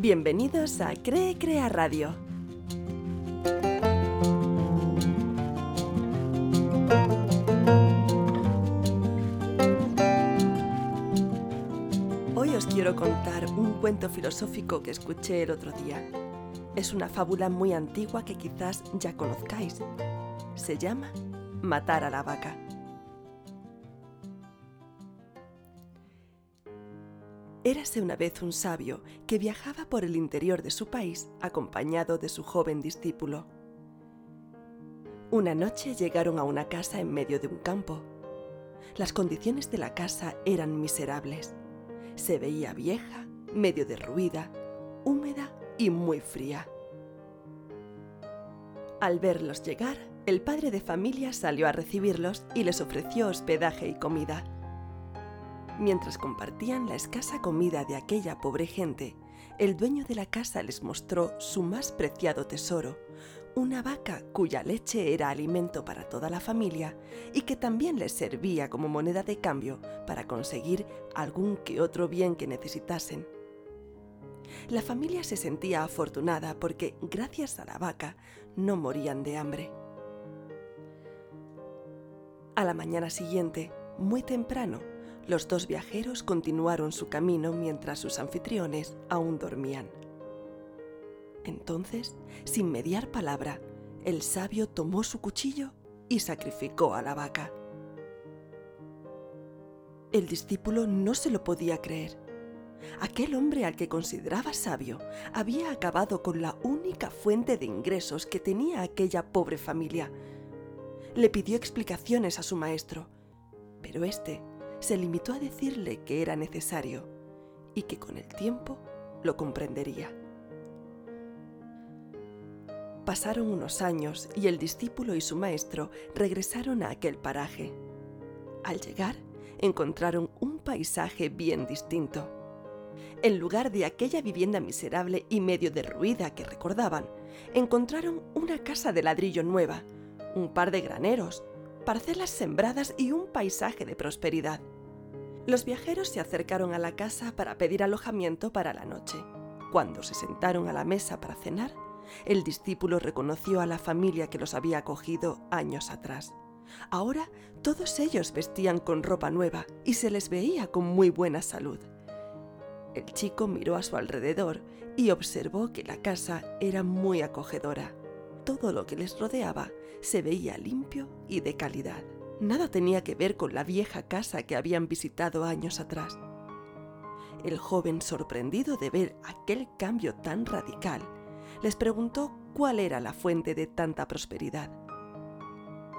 Bienvenidos a Cree Crea Radio. Hoy os quiero contar un cuento filosófico que escuché el otro día. Es una fábula muy antigua que quizás ya conozcáis. Se llama Matar a la vaca. Érase una vez un sabio que viajaba por el interior de su país acompañado de su joven discípulo. Una noche llegaron a una casa en medio de un campo. Las condiciones de la casa eran miserables. Se veía vieja, medio derruida, húmeda y muy fría. Al verlos llegar, el padre de familia salió a recibirlos y les ofreció hospedaje y comida. Mientras compartían la escasa comida de aquella pobre gente, el dueño de la casa les mostró su más preciado tesoro, una vaca cuya leche era alimento para toda la familia y que también les servía como moneda de cambio para conseguir algún que otro bien que necesitasen. La familia se sentía afortunada porque, gracias a la vaca, no morían de hambre. A la mañana siguiente, muy temprano, los dos viajeros continuaron su camino mientras sus anfitriones aún dormían. Entonces, sin mediar palabra, el sabio tomó su cuchillo y sacrificó a la vaca. El discípulo no se lo podía creer. Aquel hombre al que consideraba sabio había acabado con la única fuente de ingresos que tenía aquella pobre familia. Le pidió explicaciones a su maestro, pero éste se limitó a decirle que era necesario y que con el tiempo lo comprendería. Pasaron unos años y el discípulo y su maestro regresaron a aquel paraje. Al llegar, encontraron un paisaje bien distinto. En lugar de aquella vivienda miserable y medio derruida que recordaban, encontraron una casa de ladrillo nueva, un par de graneros, parcelas sembradas y un paisaje de prosperidad. Los viajeros se acercaron a la casa para pedir alojamiento para la noche. Cuando se sentaron a la mesa para cenar, el discípulo reconoció a la familia que los había acogido años atrás. Ahora todos ellos vestían con ropa nueva y se les veía con muy buena salud. El chico miró a su alrededor y observó que la casa era muy acogedora. Todo lo que les rodeaba se veía limpio y de calidad. Nada tenía que ver con la vieja casa que habían visitado años atrás. El joven, sorprendido de ver aquel cambio tan radical, les preguntó cuál era la fuente de tanta prosperidad.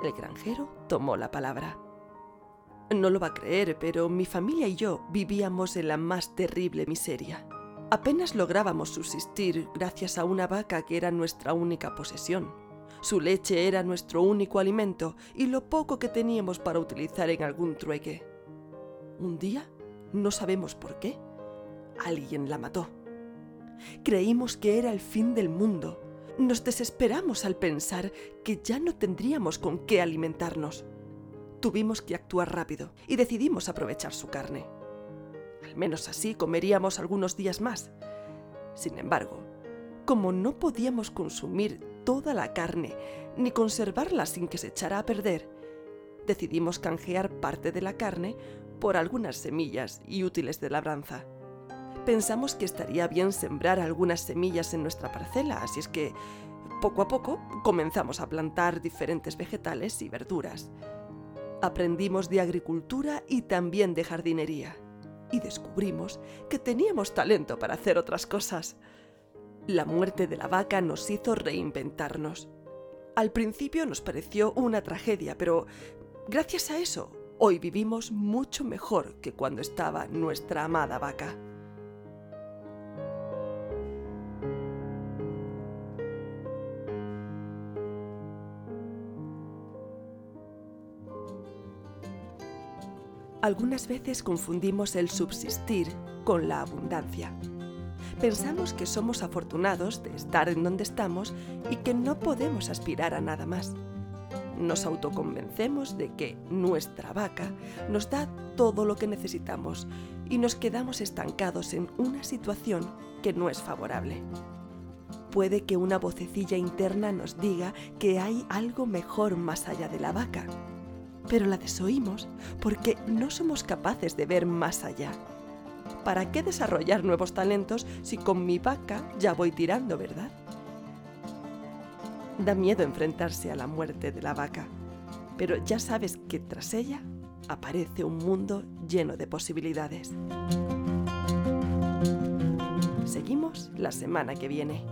El granjero tomó la palabra. No lo va a creer, pero mi familia y yo vivíamos en la más terrible miseria. Apenas lográbamos subsistir gracias a una vaca que era nuestra única posesión. Su leche era nuestro único alimento y lo poco que teníamos para utilizar en algún trueque. Un día, no sabemos por qué, alguien la mató. Creímos que era el fin del mundo. Nos desesperamos al pensar que ya no tendríamos con qué alimentarnos. Tuvimos que actuar rápido y decidimos aprovechar su carne. Al menos así comeríamos algunos días más. Sin embargo, como no podíamos consumir toda la carne ni conservarla sin que se echara a perder, decidimos canjear parte de la carne por algunas semillas y útiles de labranza pensamos que estaría bien sembrar algunas semillas en nuestra parcela, así es que poco a poco comenzamos a plantar diferentes vegetales y verduras. Aprendimos de agricultura y también de jardinería. Y descubrimos que teníamos talento para hacer otras cosas. La muerte de la vaca nos hizo reinventarnos. Al principio nos pareció una tragedia, pero gracias a eso, hoy vivimos mucho mejor que cuando estaba nuestra amada vaca. Algunas veces confundimos el subsistir con la abundancia. Pensamos que somos afortunados de estar en donde estamos y que no podemos aspirar a nada más. nos autoconvencemos de que nuestra vaca nos da todo lo que necesitamos y nos quedamos estancados en una situación que no es favorable. Puede que una vocecilla interna nos diga que hay algo mejor más allá de la vaca, pero la desoímos porque no somos capaces de ver más allá. ¿Para qué desarrollar nuevos talentos si con mi vaca ya voy tirando, verdad? Da miedo enfrentarse a la muerte de la vaca, pero ya sabes que tras ella aparece un mundo lleno de posibilidades. Seguimos la semana que viene.